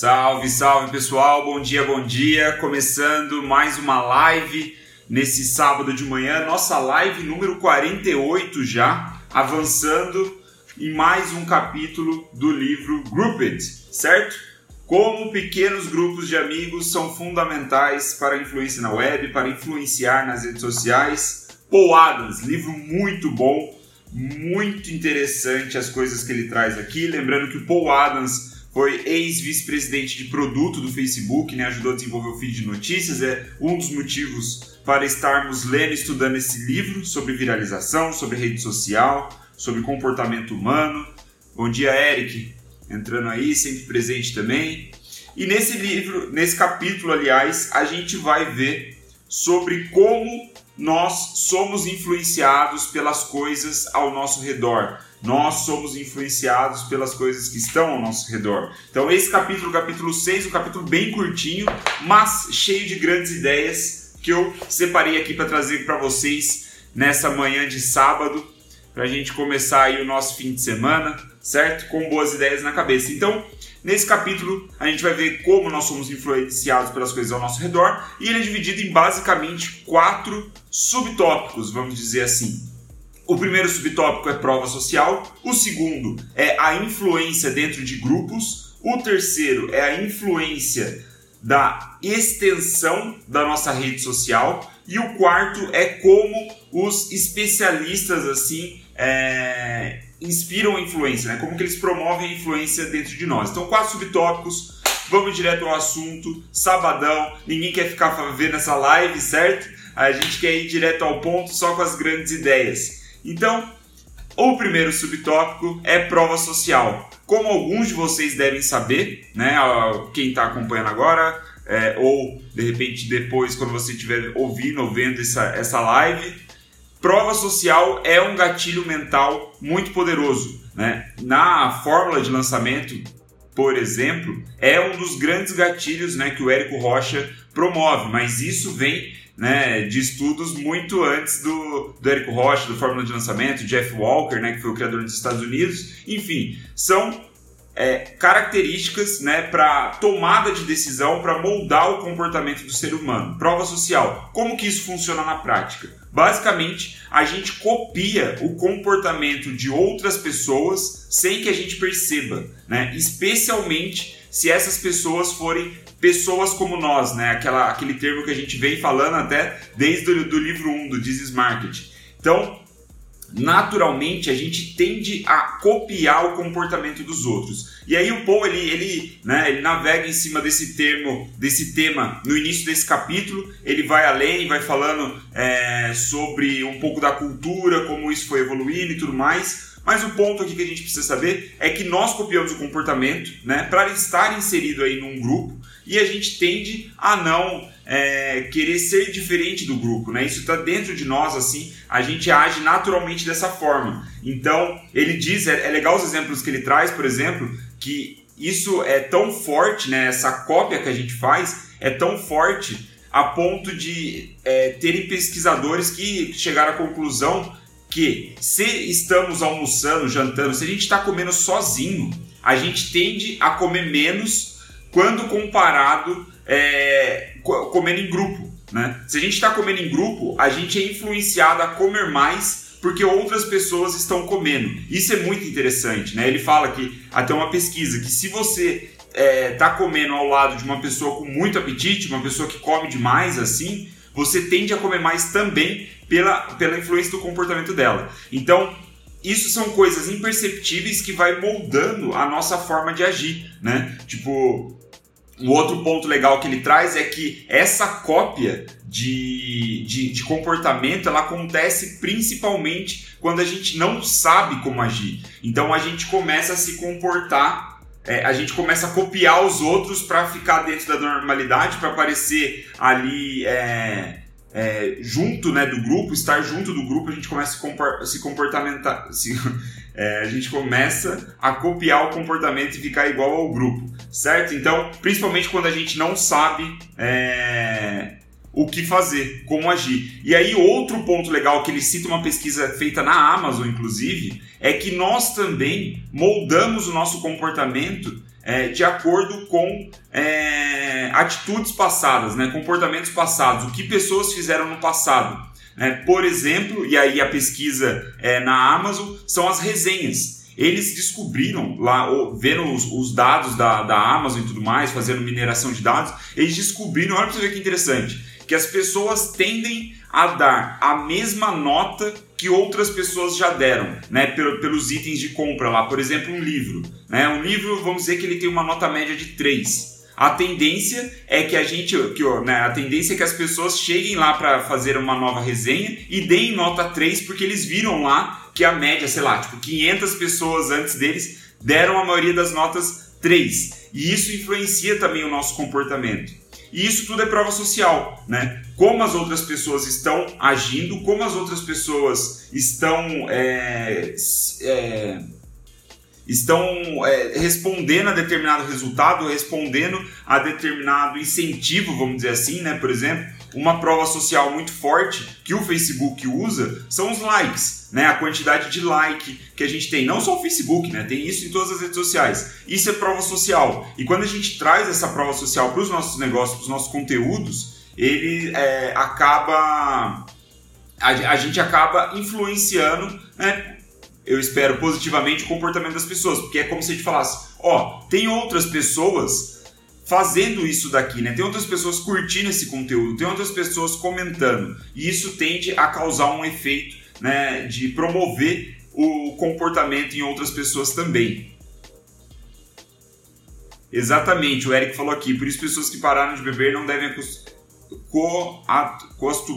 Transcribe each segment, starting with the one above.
Salve, salve pessoal, bom dia, bom dia. Começando mais uma live nesse sábado de manhã, nossa live número 48 já, avançando em mais um capítulo do livro Grouped, certo? Como pequenos grupos de amigos são fundamentais para a influência na web, para influenciar nas redes sociais. Paul Adams, livro muito bom, muito interessante as coisas que ele traz aqui. Lembrando que o Paul Adams foi ex-vice-presidente de produto do Facebook, né? ajudou a desenvolver o feed de notícias, é um dos motivos para estarmos lendo e estudando esse livro sobre viralização, sobre rede social, sobre comportamento humano. Bom dia, Eric, entrando aí, sempre presente também. E nesse livro, nesse capítulo, aliás, a gente vai ver sobre como nós somos influenciados pelas coisas ao nosso redor nós somos influenciados pelas coisas que estão ao nosso redor. Então, esse capítulo, capítulo 6, um capítulo bem curtinho, mas cheio de grandes ideias que eu separei aqui para trazer para vocês nessa manhã de sábado, para a gente começar aí o nosso fim de semana, certo? Com boas ideias na cabeça. Então, nesse capítulo, a gente vai ver como nós somos influenciados pelas coisas ao nosso redor e ele é dividido em basicamente quatro subtópicos, vamos dizer assim. O primeiro subtópico é prova social, o segundo é a influência dentro de grupos, o terceiro é a influência da extensão da nossa rede social e o quarto é como os especialistas assim é, inspiram a influência, né? como que eles promovem a influência dentro de nós. Então, quatro subtópicos, vamos direto ao assunto, sabadão, ninguém quer ficar vendo essa live, certo? A gente quer ir direto ao ponto só com as grandes ideias. Então, o primeiro subtópico é prova social. Como alguns de vocês devem saber, né, quem está acompanhando agora, é, ou de repente depois, quando você estiver ouvindo ou vendo essa, essa live, prova social é um gatilho mental muito poderoso. Né? Na fórmula de lançamento, por exemplo, é um dos grandes gatilhos né, que o Érico Rocha promove, mas isso vem né, de estudos muito antes do, do Érico Rocha, do Fórmula de Lançamento, Jeff Walker, né, que foi o criador dos Estados Unidos. Enfim, são é, características né, para tomada de decisão, para moldar o comportamento do ser humano. Prova social. Como que isso funciona na prática? Basicamente, a gente copia o comportamento de outras pessoas sem que a gente perceba, né? especialmente se essas pessoas forem pessoas como nós, né? Aquela, aquele termo que a gente vem falando até desde o do livro 1 do Jesus Market. Então, naturalmente a gente tende a copiar o comportamento dos outros. E aí o Paul ele, ele, né, ele navega em cima desse termo, desse tema no início desse capítulo. Ele vai além, vai falando é, sobre um pouco da cultura, como isso foi evoluindo e tudo mais. Mas o ponto aqui que a gente precisa saber é que nós copiamos o comportamento, né, para estar inserido aí num grupo e a gente tende a não é, querer ser diferente do grupo, né? Isso está dentro de nós, assim, a gente age naturalmente dessa forma. Então, ele diz, é, é legal os exemplos que ele traz, por exemplo, que isso é tão forte, né? Essa cópia que a gente faz é tão forte a ponto de é, terem pesquisadores que chegaram à conclusão que se estamos almoçando, jantando, se a gente está comendo sozinho, a gente tende a comer menos quando comparado é, comendo em grupo. Né? Se a gente está comendo em grupo, a gente é influenciado a comer mais porque outras pessoas estão comendo. Isso é muito interessante. Né? Ele fala que, até uma pesquisa, que se você está é, tá comendo ao lado de uma pessoa com muito apetite, uma pessoa que come demais assim, você tende a comer mais também pela, pela influência do comportamento dela. Então, isso são coisas imperceptíveis que vai moldando a nossa forma de agir, né? Tipo, um outro ponto legal que ele traz é que essa cópia de, de, de, comportamento ela acontece principalmente quando a gente não sabe como agir. Então a gente começa a se comportar, é, a gente começa a copiar os outros para ficar dentro da normalidade, para parecer ali é, é, junto né, do grupo, estar junto do grupo, a gente começa a se comportamentar. Se, é, a gente começa a copiar o comportamento e ficar igual ao grupo, certo? Então, principalmente quando a gente não sabe é, o que fazer, como agir. E aí, outro ponto legal que ele cita uma pesquisa feita na Amazon, inclusive, é que nós também moldamos o nosso comportamento é, de acordo com é, atitudes passadas, né, comportamentos passados, o que pessoas fizeram no passado. Né? Por exemplo, e aí a pesquisa é, na Amazon são as resenhas. Eles descobriram lá, vendo os, os dados da, da Amazon e tudo mais, fazendo mineração de dados, eles descobriram, olha para você ver que interessante, que as pessoas tendem a dar a mesma nota que outras pessoas já deram, né, pelos itens de compra lá. Por exemplo, um livro. Né? Um livro, vamos dizer que ele tem uma nota média de 3. A tendência é que a gente, que, né, a tendência é que as pessoas cheguem lá para fazer uma nova resenha e deem nota 3 porque eles viram lá que a média, sei lá, tipo 500 pessoas antes deles deram a maioria das notas 3. E isso influencia também o nosso comportamento. E isso tudo é prova social, né? Como as outras pessoas estão agindo, como as outras pessoas estão é, é, estão é, respondendo a determinado resultado, respondendo a determinado incentivo, vamos dizer assim, né? Por exemplo, uma prova social muito forte que o Facebook usa são os likes, né? A quantidade de like que a gente tem, não só o Facebook, né? Tem isso em todas as redes sociais. Isso é prova social. E quando a gente traz essa prova social para os nossos negócios, para os nossos conteúdos, ele é, acaba a, a gente acaba influenciando, né? eu espero positivamente o comportamento das pessoas, porque é como se a gente falasse, ó, tem outras pessoas fazendo isso daqui, né? Tem outras pessoas curtindo esse conteúdo, tem outras pessoas comentando, e isso tende a causar um efeito, né, de promover o comportamento em outras pessoas também. Exatamente, o Eric falou aqui, por isso pessoas que pararam de beber não devem co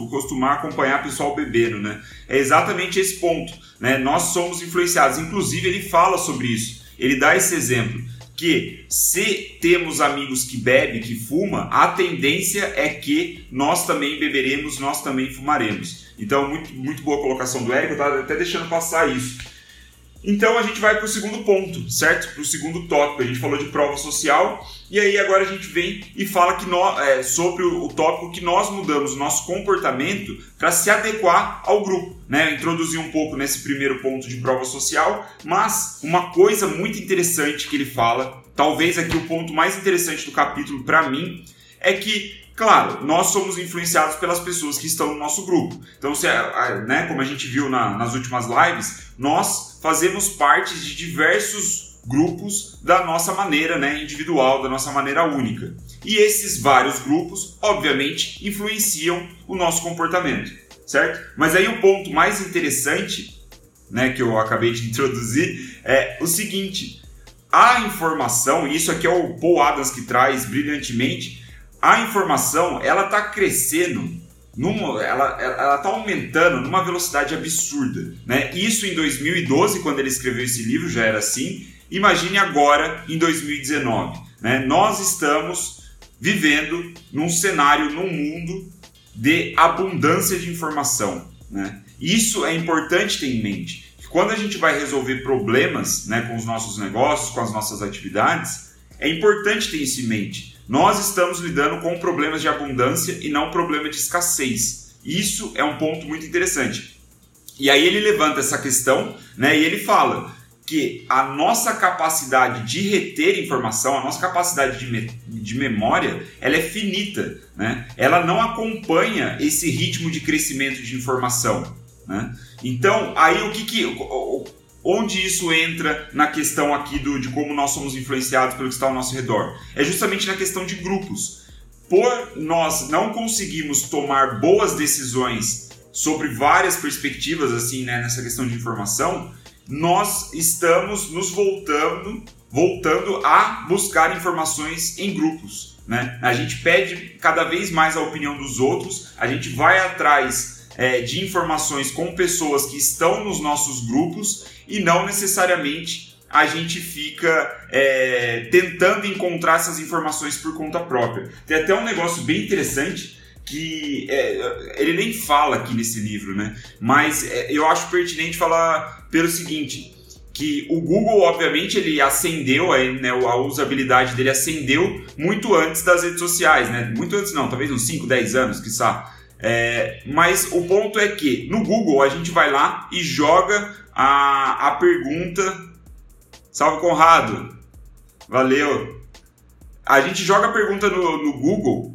costumar acompanhar pessoal bebendo, né? É exatamente esse ponto, né? Nós somos influenciados, inclusive ele fala sobre isso. Ele dá esse exemplo que se temos amigos que bebem, que fuma, a tendência é que nós também beberemos, nós também fumaremos. Então, muito, muito boa colocação do Érico, estava até deixando passar isso. Então a gente vai para o segundo ponto, certo? Para o segundo tópico. A gente falou de prova social e aí agora a gente vem e fala que nós, é, sobre o, o, tópico que nós mudamos o nosso comportamento para se adequar ao grupo. Né? Introduzir um pouco nesse primeiro ponto de prova social, mas uma coisa muito interessante que ele fala, talvez aqui o ponto mais interessante do capítulo para mim, é que Claro, nós somos influenciados pelas pessoas que estão no nosso grupo. Então, se, né, como a gente viu na, nas últimas lives, nós fazemos parte de diversos grupos da nossa maneira né, individual, da nossa maneira única. E esses vários grupos, obviamente, influenciam o nosso comportamento, certo? Mas aí o ponto mais interessante, né, que eu acabei de introduzir, é o seguinte: a informação, e isso aqui é o Paul Adams que traz brilhantemente, a informação ela está crescendo numa, ela está aumentando numa velocidade absurda, né? Isso em 2012 quando ele escreveu esse livro já era assim. Imagine agora em 2019, né? Nós estamos vivendo num cenário, num mundo de abundância de informação, né? Isso é importante ter em mente. Quando a gente vai resolver problemas, né, com os nossos negócios, com as nossas atividades, é importante ter isso em mente nós estamos lidando com problemas de abundância e não problema de escassez. Isso é um ponto muito interessante. E aí ele levanta essa questão, né? E ele fala que a nossa capacidade de reter informação, a nossa capacidade de, me de memória, ela é finita, né? Ela não acompanha esse ritmo de crescimento de informação, né? Então, aí o que que Onde isso entra na questão aqui do, de como nós somos influenciados pelo que está ao nosso redor? É justamente na questão de grupos. Por nós não conseguimos tomar boas decisões sobre várias perspectivas, assim, né, nessa questão de informação, nós estamos nos voltando, voltando a buscar informações em grupos. Né? A gente pede cada vez mais a opinião dos outros, a gente vai atrás é, de informações com pessoas que estão nos nossos grupos e não necessariamente a gente fica é, tentando encontrar essas informações por conta própria. Tem até um negócio bem interessante que é, ele nem fala aqui nesse livro, né? Mas é, eu acho pertinente falar pelo seguinte que o Google, obviamente, ele acendeu, aí, né, a usabilidade dele acendeu muito antes das redes sociais, né? Muito antes não, talvez uns 5, 10 anos, quiçá. É, mas o ponto é que no Google a gente vai lá e joga a, a pergunta. Salve Conrado! Valeu. A gente joga a pergunta no, no Google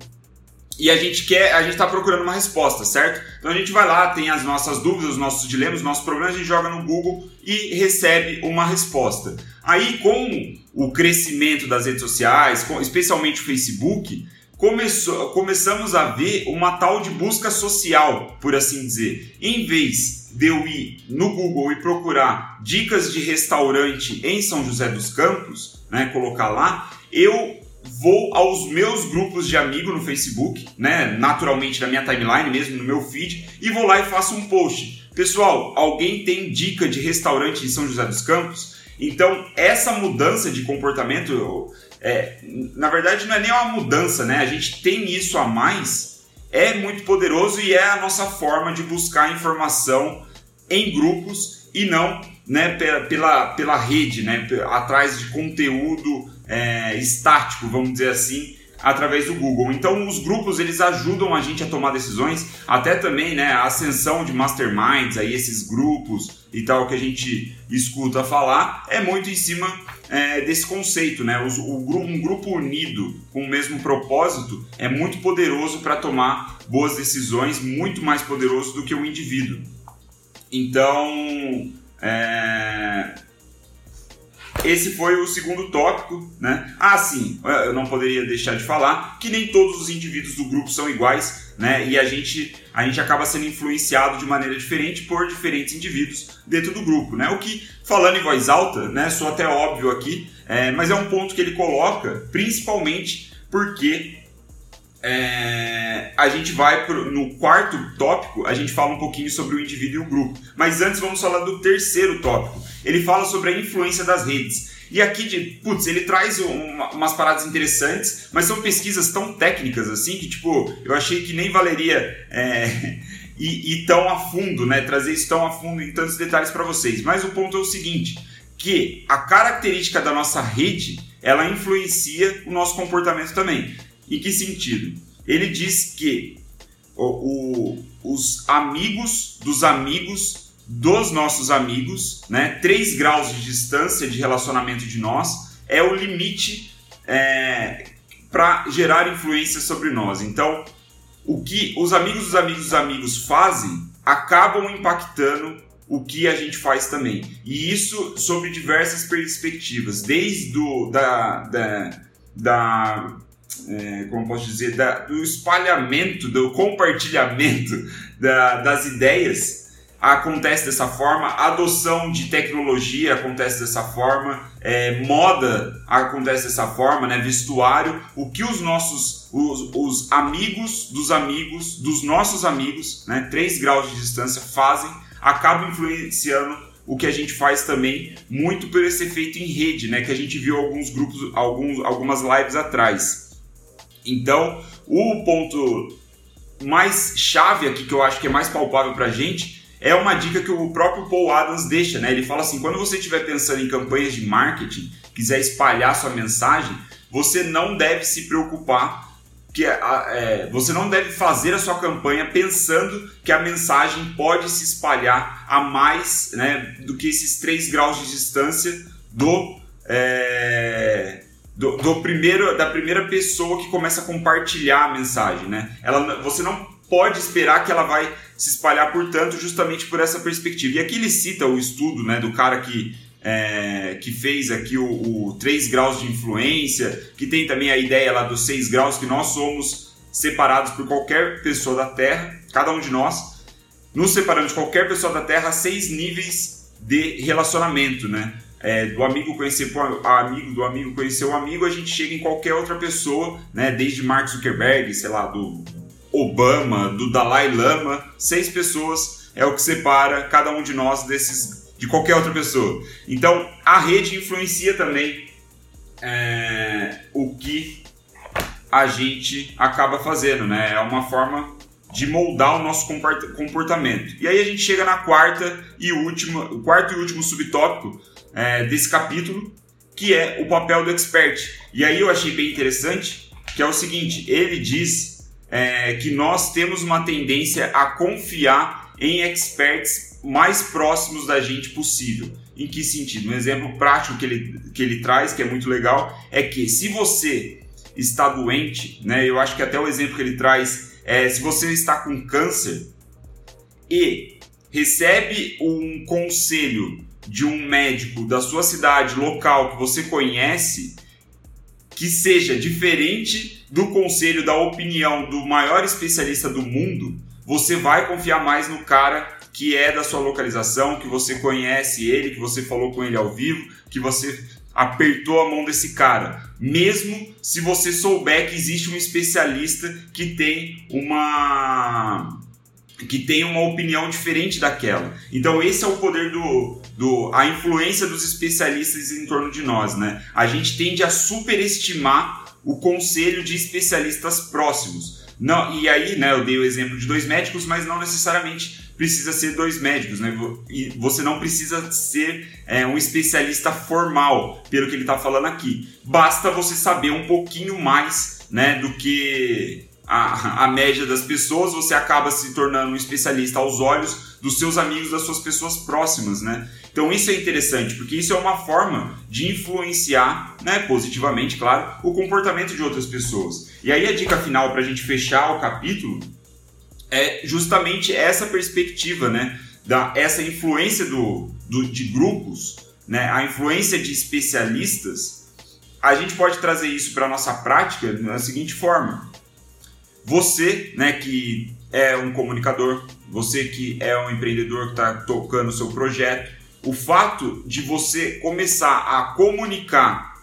e a gente quer, a gente está procurando uma resposta, certo? Então a gente vai lá, tem as nossas dúvidas, os nossos dilemas, os nossos problemas, a gente joga no Google e recebe uma resposta. Aí, com o crescimento das redes sociais, com, especialmente o Facebook, começou, começamos a ver uma tal de busca social, por assim dizer. Em vez de eu ir no Google e procurar dicas de restaurante em São José dos Campos, né, colocar lá, eu vou aos meus grupos de amigo no Facebook, né, naturalmente na minha timeline mesmo, no meu feed, e vou lá e faço um post. Pessoal, alguém tem dica de restaurante em São José dos Campos? Então, essa mudança de comportamento, é, na verdade, não é nem uma mudança, né? A gente tem isso a mais, é muito poderoso e é a nossa forma de buscar informação em grupos e não né, pela, pela, rede, né, atrás de conteúdo é, estático, vamos dizer assim, através do Google. Então os grupos eles ajudam a gente a tomar decisões, até também né, a ascensão de masterminds, aí esses grupos e tal que a gente escuta falar, é muito em cima é, desse conceito, né? O, um grupo unido com o mesmo propósito é muito poderoso para tomar boas decisões, muito mais poderoso do que o indivíduo. Então, é, esse foi o segundo tópico, né? Ah, sim, eu não poderia deixar de falar que nem todos os indivíduos do grupo são iguais, né? E a gente, a gente acaba sendo influenciado de maneira diferente por diferentes indivíduos dentro do grupo, né? O que, falando em voz alta, né? Sou até óbvio aqui, é, mas é um ponto que ele coloca, principalmente porque é, a gente vai pro, no quarto tópico, a gente fala um pouquinho sobre o indivíduo e o grupo. Mas antes vamos falar do terceiro tópico. Ele fala sobre a influência das redes. E aqui, de, putz, ele traz uma, umas paradas interessantes, mas são pesquisas tão técnicas assim que, tipo, eu achei que nem valeria é, ir, tão a fundo, né? Trazer isso tão a fundo em tantos detalhes para vocês. Mas o ponto é o seguinte: que a característica da nossa rede ela influencia o nosso comportamento também. Em que sentido? Ele diz que o, o, os amigos dos amigos dos nossos amigos, né, 3 graus de distância de relacionamento de nós, é o limite é, para gerar influência sobre nós. Então, o que os amigos dos amigos dos amigos fazem acabam impactando o que a gente faz também. E isso sobre diversas perspectivas, desde da, da, da é, como posso dizer, da, do espalhamento, do compartilhamento da, das ideias acontece dessa forma, adoção de tecnologia acontece dessa forma, é, moda acontece dessa forma, né, vestuário, o que os nossos os, os amigos dos amigos dos nossos amigos, né, 3 graus de distância fazem, acaba influenciando o que a gente faz também muito por esse efeito em rede, né, que a gente viu alguns grupos, alguns, algumas lives atrás. Então, o ponto mais chave aqui que eu acho que é mais palpável para a gente é uma dica que o próprio Paul Adams deixa, né? Ele fala assim: quando você estiver pensando em campanhas de marketing, quiser espalhar sua mensagem, você não deve se preocupar que é, você não deve fazer a sua campanha pensando que a mensagem pode se espalhar a mais né, do que esses 3 graus de distância do, é, do, do, primeiro, da primeira pessoa que começa a compartilhar a mensagem, né? Ela, você não pode esperar que ela vai se espalhar por tanto, justamente por essa perspectiva. E aqui ele cita o estudo, né, do cara que é, que fez aqui o, o 3 graus de influência, que tem também a ideia lá dos 6 graus, que nós somos separados por qualquer pessoa da Terra, cada um de nós, nos separando de qualquer pessoa da Terra seis níveis de relacionamento, né? É, do amigo conhecer o amigo, do amigo conhecer o amigo, a gente chega em qualquer outra pessoa, né? Desde Mark Zuckerberg, sei lá, do Obama, do Dalai Lama, seis pessoas é o que separa cada um de nós desses de qualquer outra pessoa. Então a rede influencia também é, o que a gente acaba fazendo, né? É uma forma de moldar o nosso comportamento. E aí a gente chega na quarta e última, o quarto e último subtópico é, desse capítulo, que é o papel do expert. E aí eu achei bem interessante, que é o seguinte, ele diz é, que nós temos uma tendência a confiar em experts mais próximos da gente possível. em que sentido? Um exemplo prático que ele, que ele traz, que é muito legal, é que se você está doente, né, eu acho que até o exemplo que ele traz é se você está com câncer e recebe um conselho de um médico da sua cidade local que você conhece, que seja diferente do conselho, da opinião do maior especialista do mundo, você vai confiar mais no cara que é da sua localização, que você conhece ele, que você falou com ele ao vivo, que você apertou a mão desse cara, mesmo se você souber que existe um especialista que tem uma que tem uma opinião diferente daquela. Então esse é o poder do, do a influência dos especialistas em torno de nós, né? A gente tende a superestimar o conselho de especialistas próximos. Não, e aí, né, eu dei o exemplo de dois médicos, mas não necessariamente precisa ser dois médicos, né? E você não precisa ser é, um especialista formal, pelo que ele está falando aqui. Basta você saber um pouquinho mais, né, do que a, a média das pessoas, você acaba se tornando um especialista aos olhos dos seus amigos, das suas pessoas próximas, né? Então isso é interessante, porque isso é uma forma de influenciar, né, positivamente, claro, o comportamento de outras pessoas. E aí a dica final para a gente fechar o capítulo é justamente essa perspectiva, né, da essa influência do, do de grupos, né, a influência de especialistas. A gente pode trazer isso para nossa prática da seguinte forma: você, né, que é um comunicador, você que é um empreendedor que está tocando o seu projeto, o fato de você começar a comunicar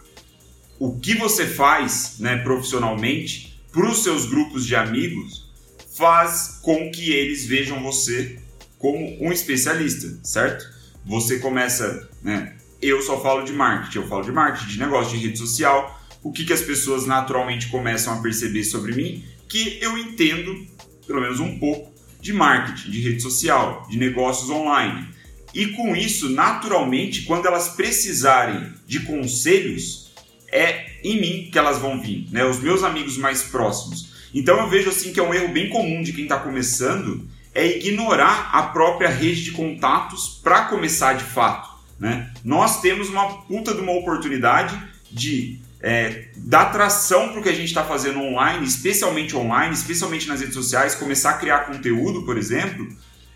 o que você faz né, profissionalmente para os seus grupos de amigos faz com que eles vejam você como um especialista, certo? Você começa, né? Eu só falo de marketing, eu falo de marketing, de negócio, de rede social. O que, que as pessoas naturalmente começam a perceber sobre mim? Que eu entendo, pelo menos um pouco, de marketing, de rede social, de negócios online. E com isso, naturalmente, quando elas precisarem de conselhos, é em mim que elas vão vir, né? Os meus amigos mais próximos. Então eu vejo assim que é um erro bem comum de quem está começando é ignorar a própria rede de contatos para começar de fato, né? Nós temos uma puta de uma oportunidade de é, dar tração para o que a gente está fazendo online, especialmente online, especialmente nas redes sociais, começar a criar conteúdo, por exemplo,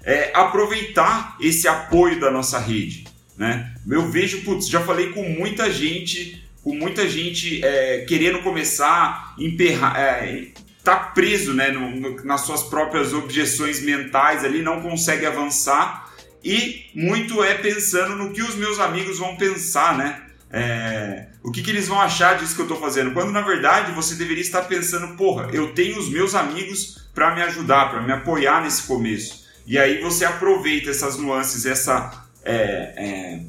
é, aproveitar esse apoio da nossa rede. Né? Eu vejo, putz, já falei com muita gente, com muita gente é, querendo começar, emperrar, é, tá preso né, no, no, nas suas próprias objeções mentais ali, não consegue avançar e muito é pensando no que os meus amigos vão pensar, né? É, o que, que, eles vão achar disso que eu estou fazendo? Quando na verdade você deveria estar pensando, porra, eu tenho os meus amigos para me ajudar, para me apoiar nesse começo. E aí você aproveita essas nuances, essa é, é,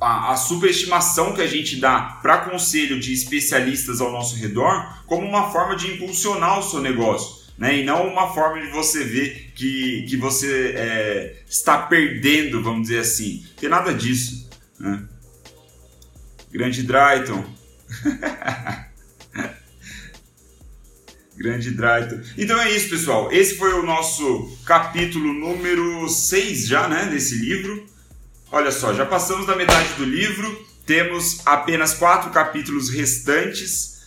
a, a superestimação que a gente dá para conselho de especialistas ao nosso redor como uma forma de impulsionar o seu negócio. Né? E não uma forma de você ver que, que você é, está perdendo, vamos dizer assim. Tem nada disso. Né? Grande Drayton. Grande Drayton. Então é isso, pessoal. Esse foi o nosso capítulo número 6 já, né, desse livro. Olha só, já passamos da metade do livro. Temos apenas quatro capítulos restantes.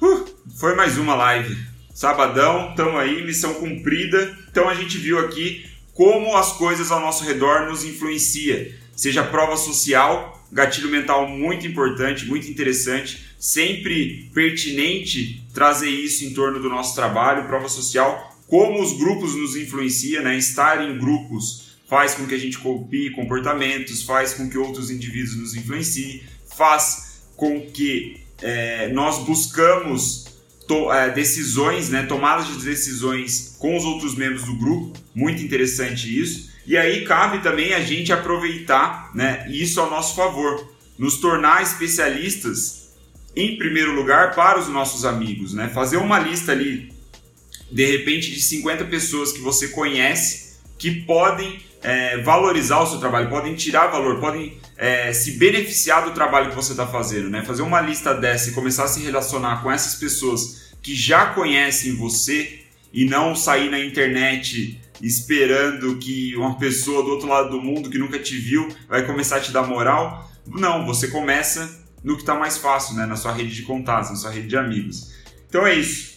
Uh, foi mais uma live. Sabadão, estamos aí, missão cumprida. Então a gente viu aqui como as coisas ao nosso redor nos influencia. Seja prova social, gatilho mental muito importante, muito interessante, sempre pertinente trazer isso em torno do nosso trabalho, prova social, como os grupos nos influenciam, né? Estar em grupos faz com que a gente copie comportamentos, faz com que outros indivíduos nos influenciem, faz com que é, nós buscamos to, é, decisões, né, tomadas de decisões com os outros membros do grupo, muito interessante isso. E aí cabe também a gente aproveitar né, isso ao nosso favor, nos tornar especialistas em primeiro lugar para os nossos amigos, né? Fazer uma lista ali, de repente, de 50 pessoas que você conhece que podem é, valorizar o seu trabalho, podem tirar valor, podem é, se beneficiar do trabalho que você está fazendo, né? Fazer uma lista dessa e começar a se relacionar com essas pessoas que já conhecem você e não sair na internet esperando que uma pessoa do outro lado do mundo que nunca te viu vai começar a te dar moral. Não, você começa no que está mais fácil, né? na sua rede de contatos, na sua rede de amigos. Então é isso.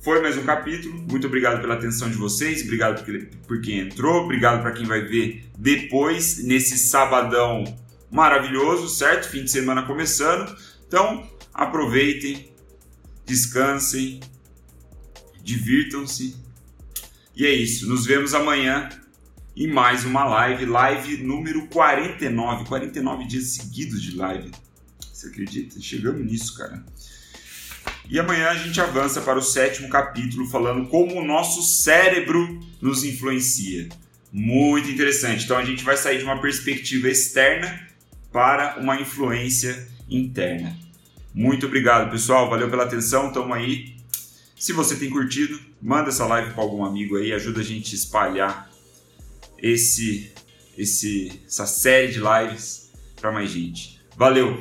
Foi mais um capítulo. Muito obrigado pela atenção de vocês, obrigado por quem entrou, obrigado para quem vai ver depois, nesse sabadão maravilhoso, certo? Fim de semana começando. Então, aproveitem, descansem, divirtam-se. E é isso. Nos vemos amanhã em mais uma live, live número 49. 49 dias seguidos de live. Você acredita? Chegamos nisso, cara. E amanhã a gente avança para o sétimo capítulo falando como o nosso cérebro nos influencia. Muito interessante. Então a gente vai sair de uma perspectiva externa para uma influência interna. Muito obrigado, pessoal. Valeu pela atenção. Tamo aí. Se você tem curtido, manda essa live para algum amigo aí, ajuda a gente a espalhar esse, esse, essa série de lives para mais gente. Valeu!